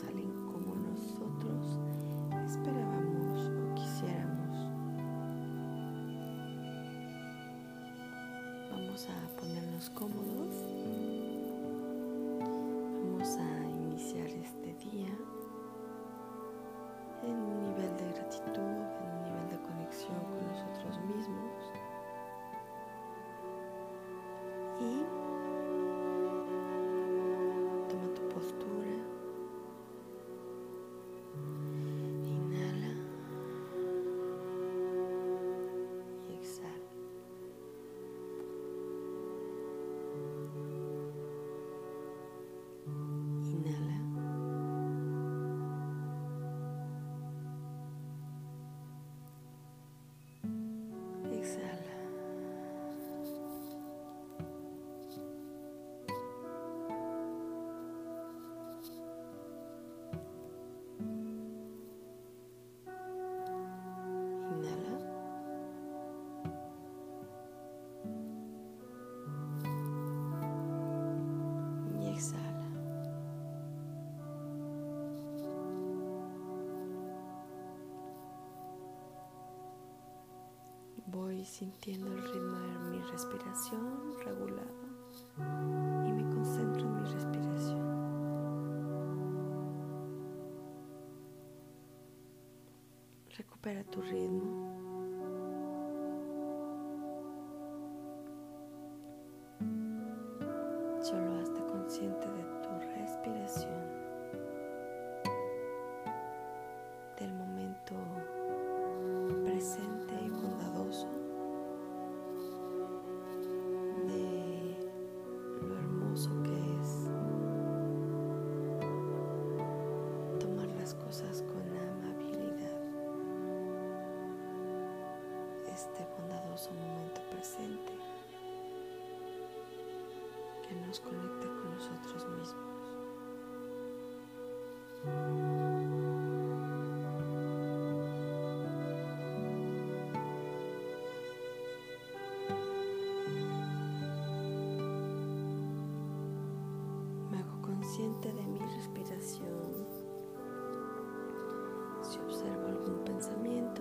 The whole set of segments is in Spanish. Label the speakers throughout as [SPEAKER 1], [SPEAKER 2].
[SPEAKER 1] salen como nosotros esperábamos o quisiéramos. Vamos a ponernos cómodos. Vamos a iniciar este día. sintiendo el ritmo de mi respiración regulado y me concentro en mi respiración. Recupera tu ritmo.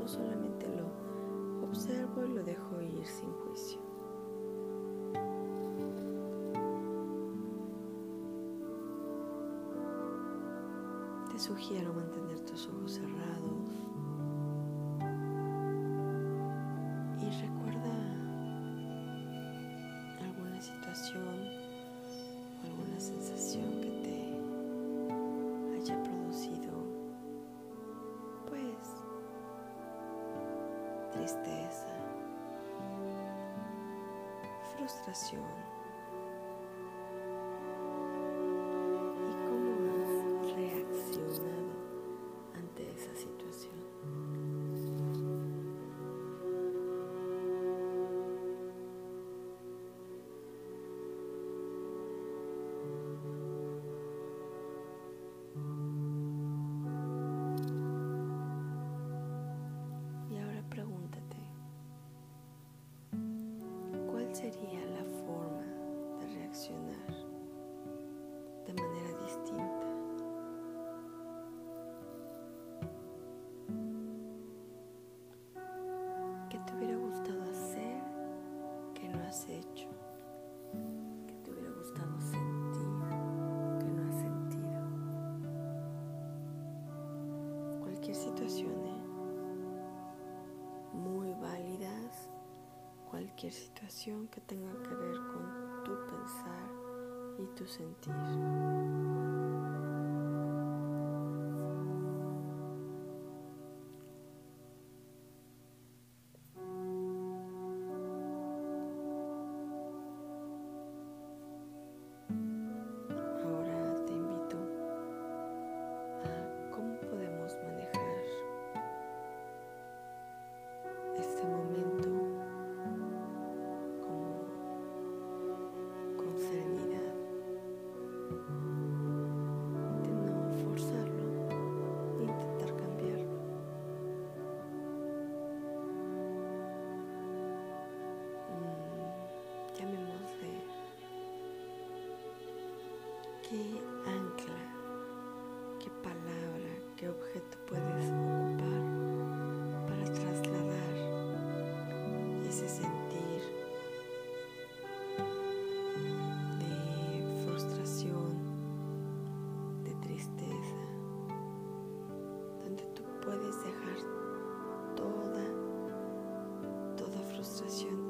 [SPEAKER 1] solamente lo observo y lo dejo ir sin juicio. Te sugiero mantener tus ojos cerrados frustración. situaciones muy válidas, cualquier situación que tenga que ver con tu pensar y tu sentir. Toda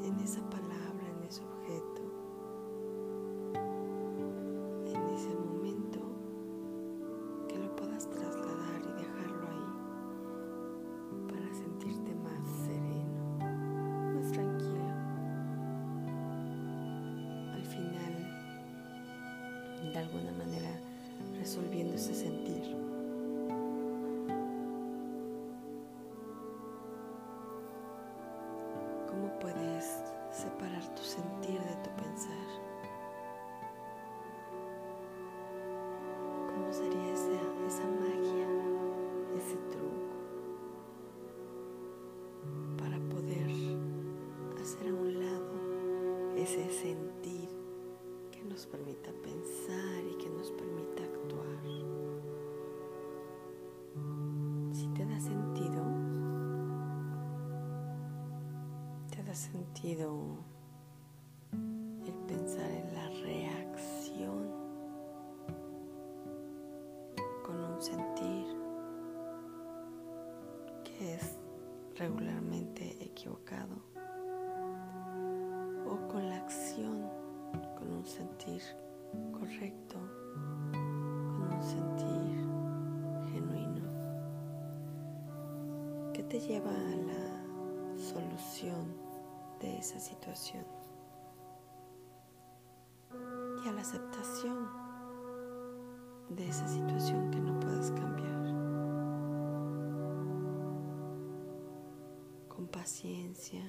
[SPEAKER 1] ese sentir que nos permita pensar y que nos permita actuar? Si te da sentido, te da sentido el pensar en la reacción con un sentir que es regularmente equivocado con la acción con un sentir correcto, con un sentir genuino que te lleva a la solución de esa situación y a la aceptación de esa situación que no puedes cambiar. Con paciencia,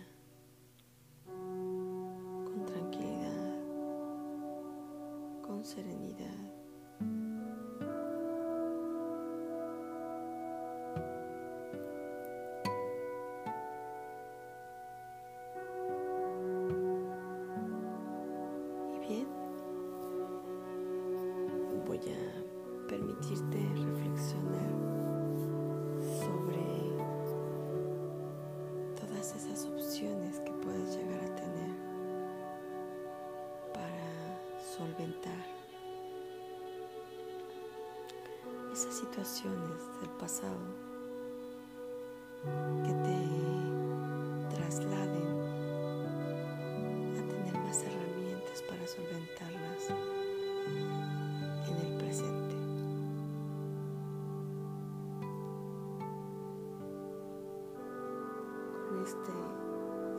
[SPEAKER 1] con serenidad. Y situaciones del pasado que te trasladen a tener más herramientas para solventarlas en el presente. Con este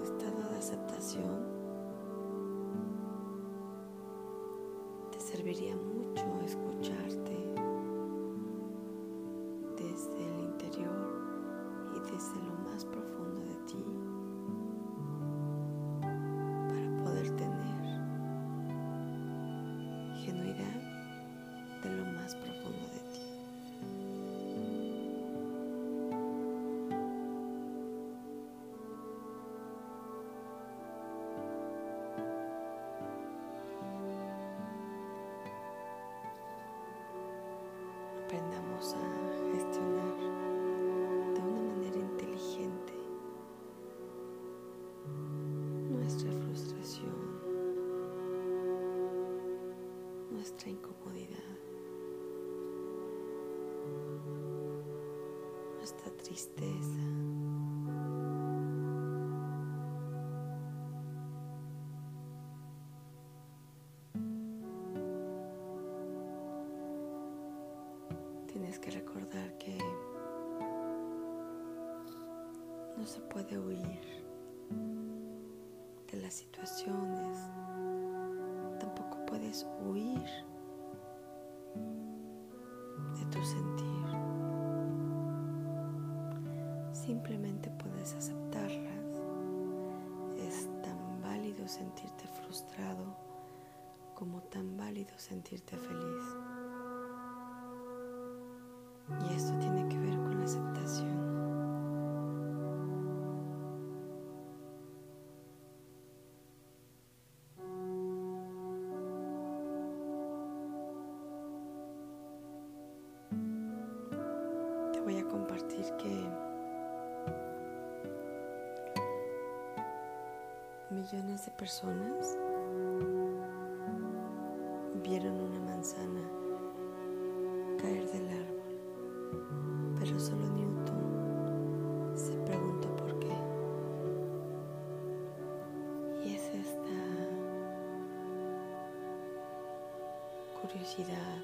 [SPEAKER 1] estado de aceptación te serviría mucho escucharte tristeza. Tienes que recordar que no se puede huir de las situaciones, tampoco puedes huir de tu sentir. Simplemente puedes aceptarlas. Es tan válido sentirte frustrado como tan válido sentirte feliz. Y esto tiene que personas vieron una manzana caer del árbol pero solo Newton se preguntó por qué. Y es esta curiosidad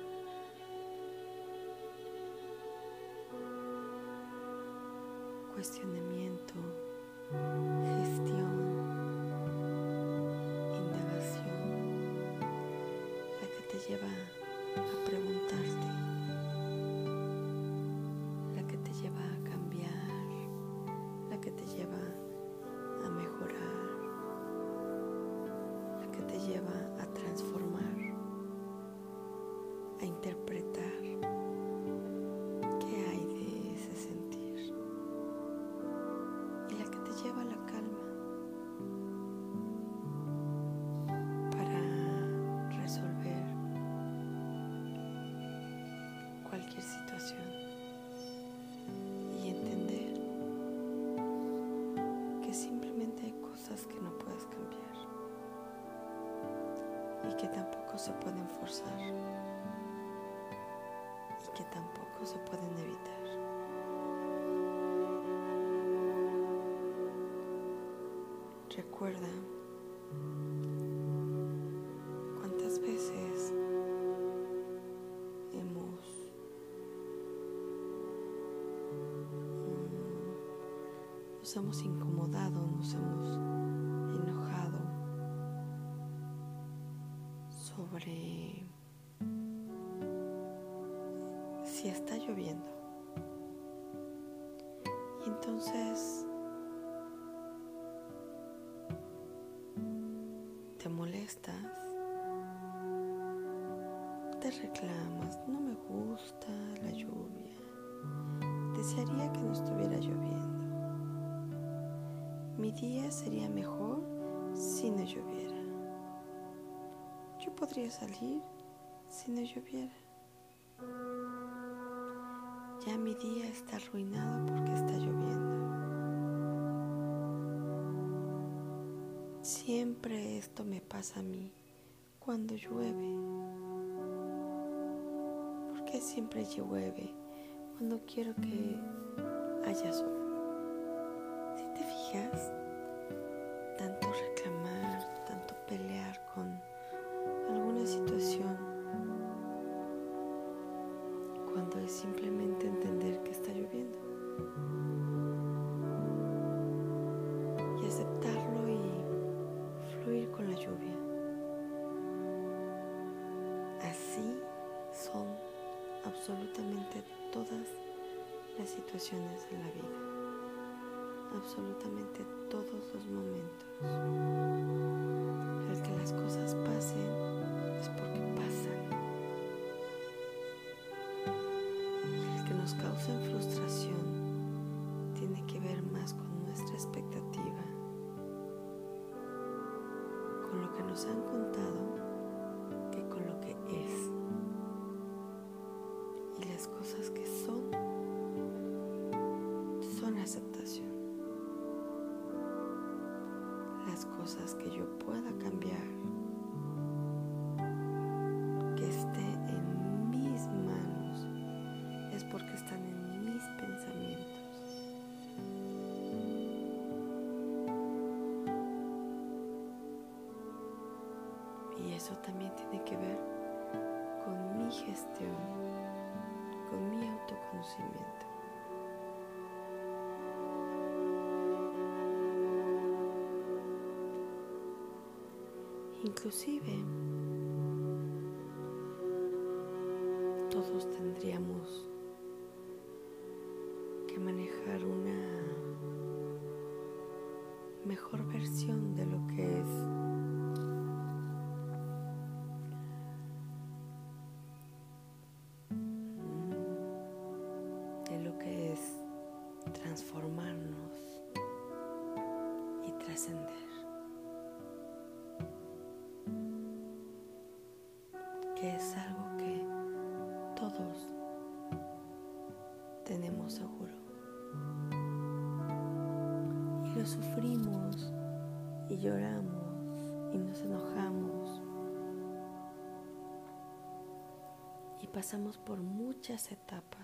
[SPEAKER 1] cuestionamiento, lleva a preguntarte, se pueden forzar y que tampoco se pueden evitar. Recuerda cuántas veces hemos mm, nos hemos incomodado, nos hemos sobre si está lloviendo. Y entonces te molestas, te reclamas, no me gusta la lluvia, desearía que no estuviera lloviendo. Mi día sería mejor si no lloviera. Podría salir si no lloviera. Ya mi día está arruinado porque está lloviendo. Siempre esto me pasa a mí cuando llueve. ¿Por qué siempre llueve cuando quiero que haya sol? Si te fijas, absolutamente todas las situaciones en la vida, absolutamente todos los momentos. El que las cosas pasen es porque pasan. El que nos causa frustración tiene que ver más con nuestra expectativa, con lo que nos han contado que con lo que es. Cosas que son, son aceptación. Las cosas que yo pueda cambiar, mejor versión de lo que es de lo que es transformarnos y trascender. Que es algo que todos tenemos seguro. Y lo sufrimos y lloramos y nos enojamos. Y pasamos por muchas etapas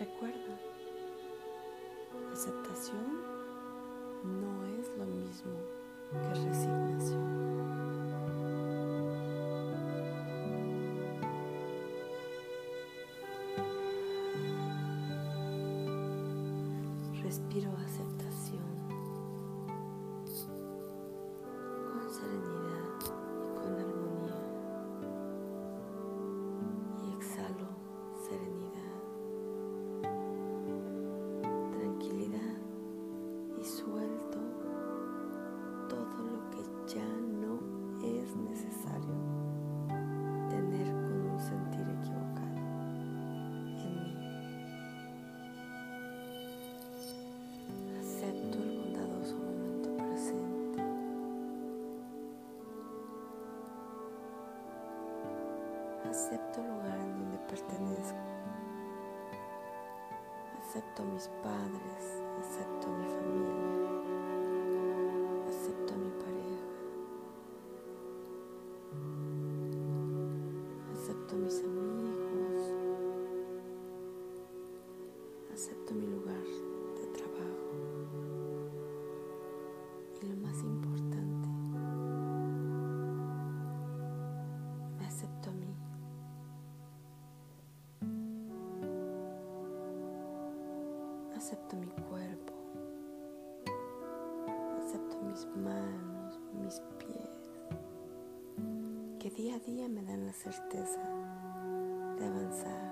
[SPEAKER 1] Recuerda, aceptación no es lo mismo que resignación. Respiro Acepto mis padres, acepto mi familia, acepto mi pareja, acepto a mis amigos. día a día me dan la certeza de avanzar.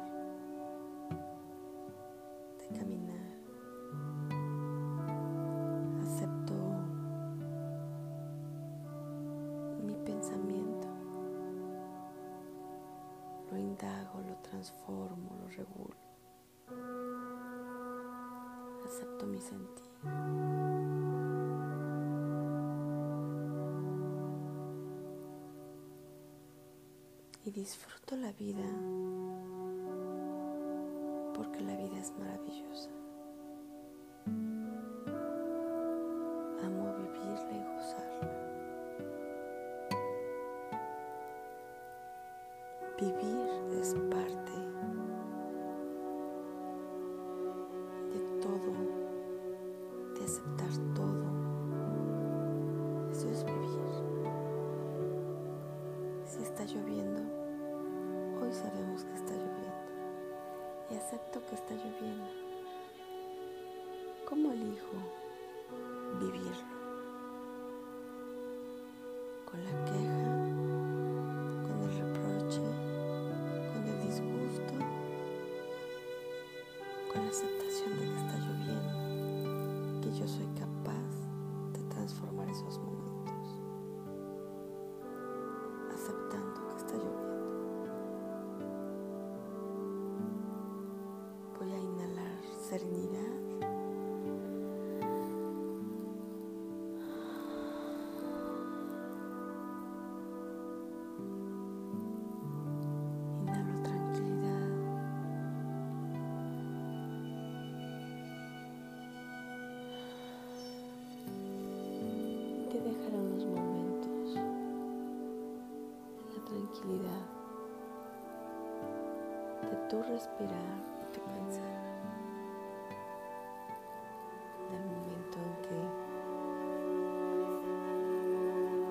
[SPEAKER 1] tu respirar y tu pensar. En el momento en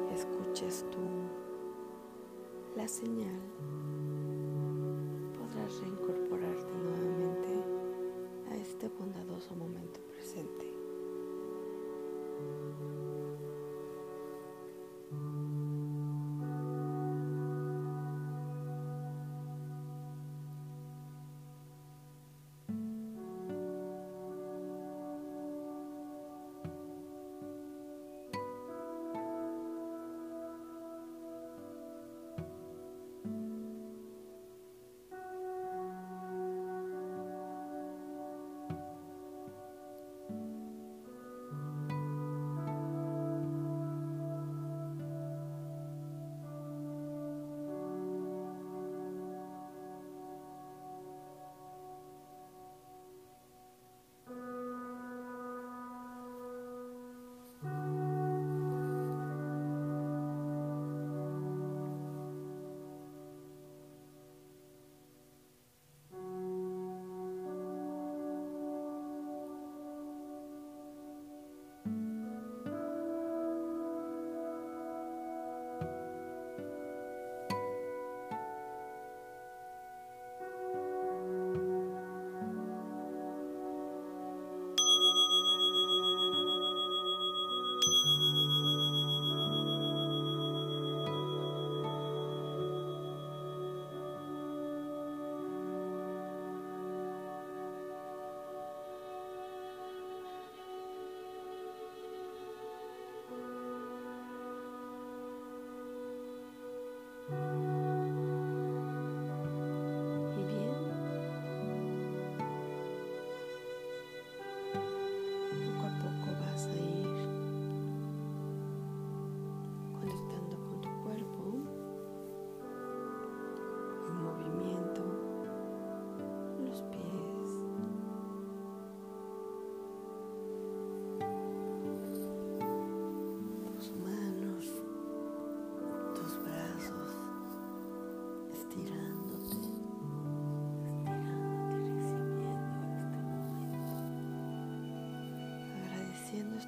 [SPEAKER 1] que escuches tú la señal, podrás reincorporarte nuevamente a este bondadoso momento presente.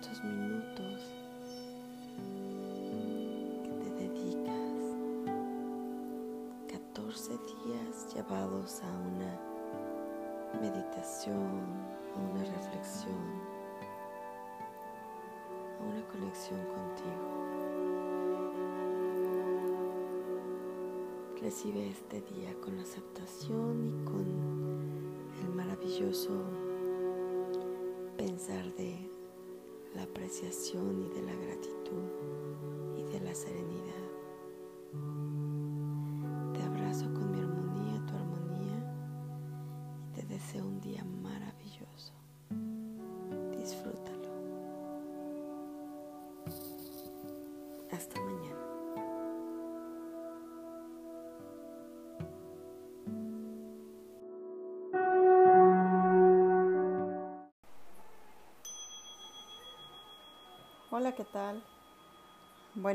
[SPEAKER 1] Estos minutos que te dedicas, 14 días llevados a una meditación, a una reflexión, a una conexión contigo. Recibe este día con aceptación y con el maravilloso pensar de la apreciación y de la gratitud y de la serenidad.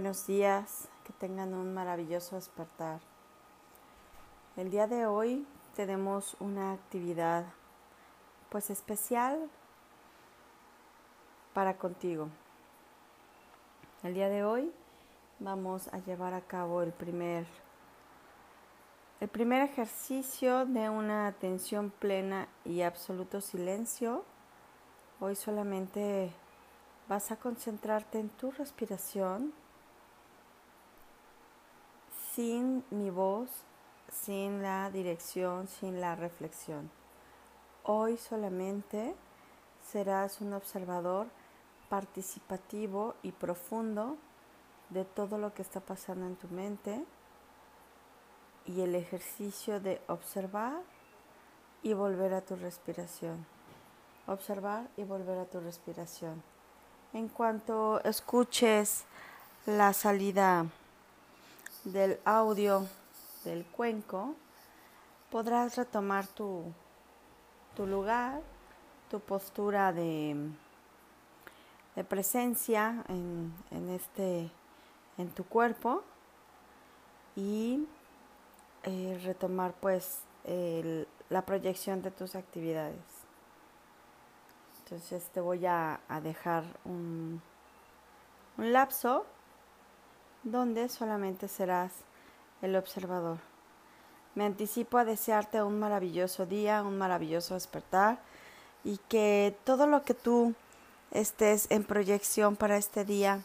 [SPEAKER 2] Buenos días, que tengan un maravilloso despertar. El día de hoy tenemos una actividad pues especial para contigo. El día de hoy vamos a llevar a cabo el primer el primer ejercicio de una atención plena y absoluto silencio. Hoy solamente vas a concentrarte en tu respiración sin mi voz, sin la dirección, sin la reflexión. Hoy solamente serás un observador participativo y profundo de todo lo que está pasando en tu mente y el ejercicio de observar y volver a tu respiración. Observar y volver a tu respiración. En cuanto escuches la salida del audio del cuenco, podrás retomar tu, tu lugar, tu postura de, de presencia en, en, este, en tu cuerpo y eh, retomar pues el, la proyección de tus actividades. Entonces te voy a, a dejar un, un lapso donde solamente serás el observador. Me anticipo a desearte un maravilloso día, un maravilloso despertar y que todo lo que tú estés en proyección para este día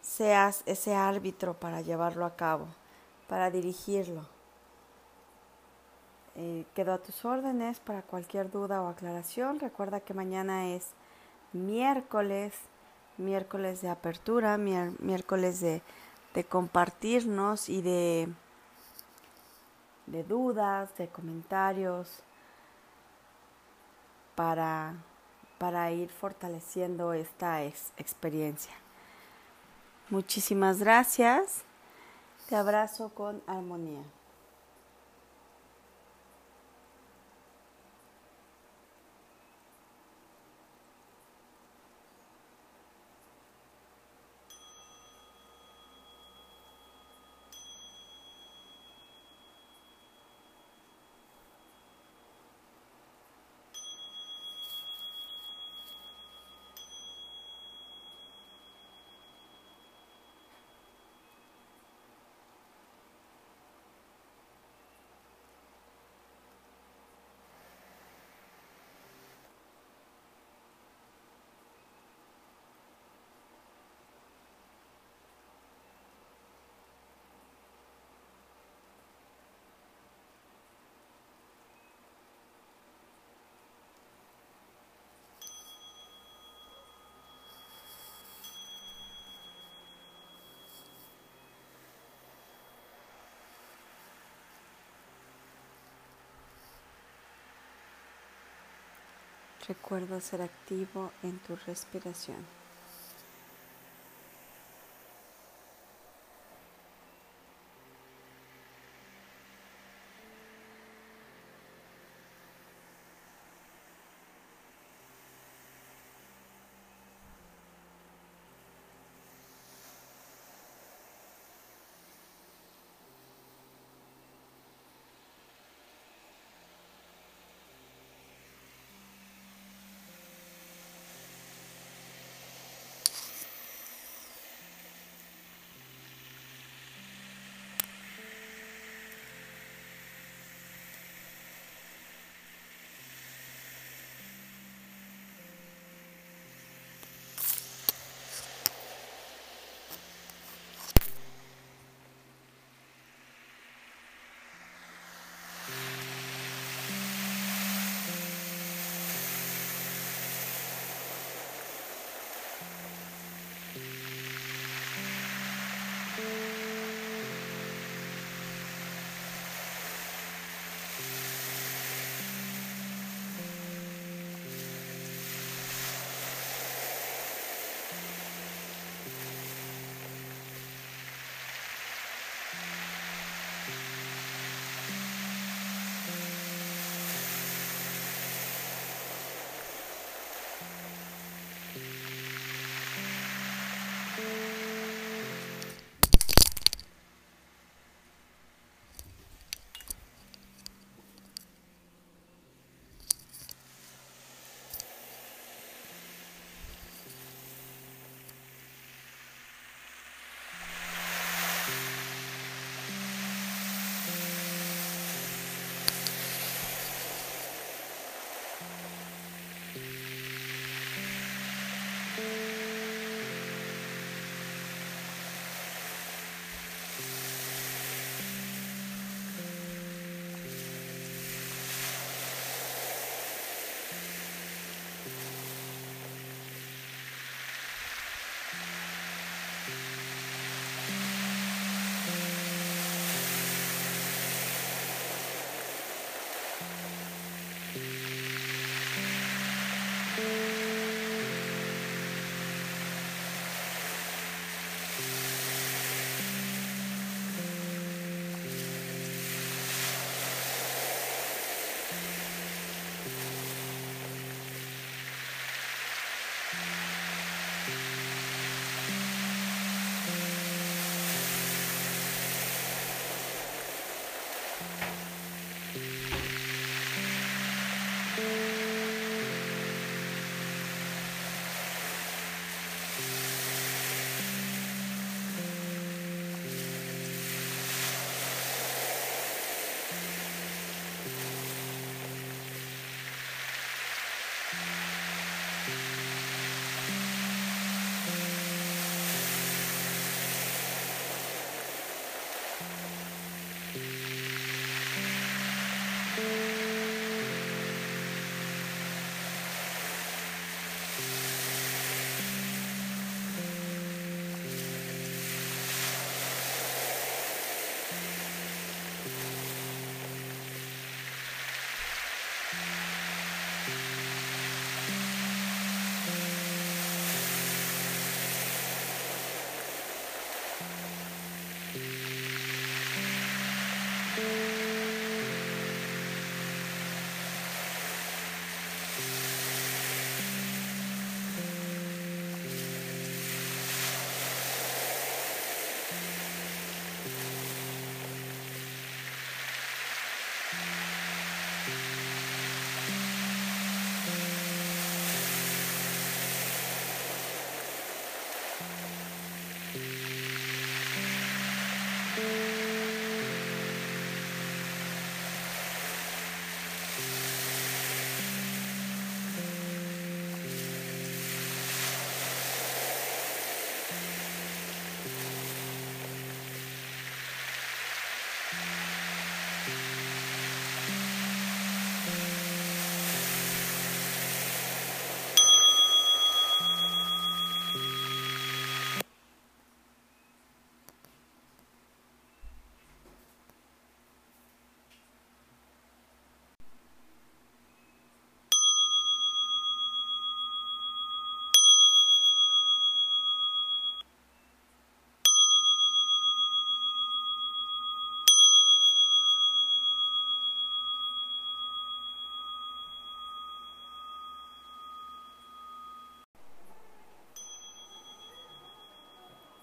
[SPEAKER 2] seas ese árbitro para llevarlo a cabo, para dirigirlo. Eh, quedo a tus órdenes para cualquier duda o aclaración. Recuerda que mañana es miércoles, miércoles de apertura, miércoles de, de, compartirnos y de, de dudas, de comentarios para, para ir fortaleciendo esta ex experiencia. Muchísimas gracias. Te abrazo con armonía. Recuerda ser activo en tu respiración.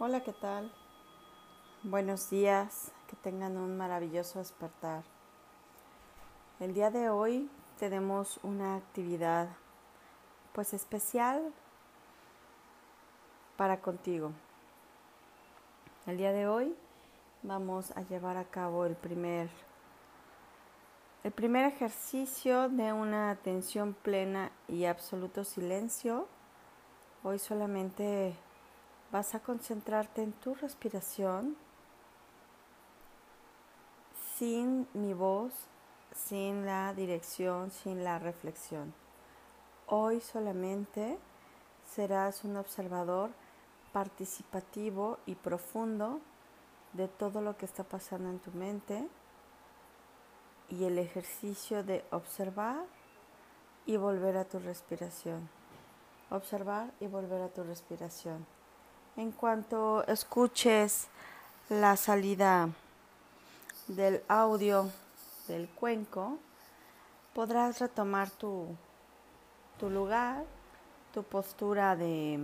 [SPEAKER 2] Hola, ¿qué tal? Buenos días, que tengan un maravilloso despertar. El día de hoy tenemos una actividad pues especial para contigo. El día de hoy vamos a llevar a cabo el primer el primer ejercicio de una atención plena y absoluto silencio. Hoy solamente vas a concentrarte en tu respiración sin mi voz, sin la dirección, sin la reflexión. Hoy solamente serás un observador participativo y profundo de todo lo que está pasando en tu mente y el ejercicio de observar y volver a tu respiración. Observar y volver a tu respiración. En cuanto escuches la salida del audio del cuenco, podrás retomar tu, tu lugar, tu postura de,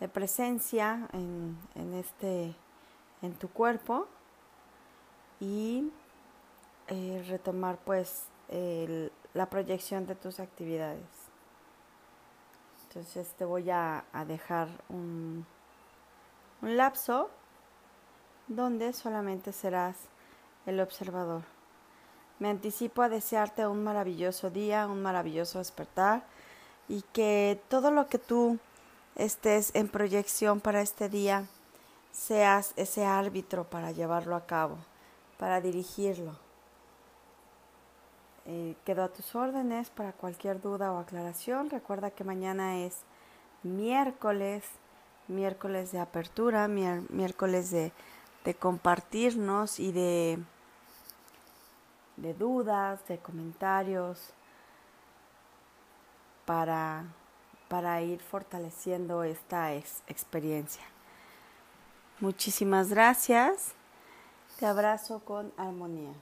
[SPEAKER 2] de presencia en, en, este, en tu cuerpo y eh, retomar pues la proyección de tus actividades. Entonces te voy a, dejar un, un lapso donde solamente serás el observador. Me anticipo a desearte un maravilloso día, un maravilloso despertar y que todo lo que tú estés en proyección para este día seas ese árbitro para llevarlo a cabo, para dirigirlo. Eh, quedo a tus órdenes para cualquier duda o aclaración. Recuerda que mañana es miércoles, miércoles de apertura, miércoles de, compartirnos y de, de dudas, de comentarios para, para ir fortaleciendo esta experiencia. Muchísimas gracias. Te abrazo con armonía.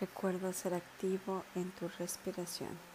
[SPEAKER 2] Recuerda ser activo en tu respiración.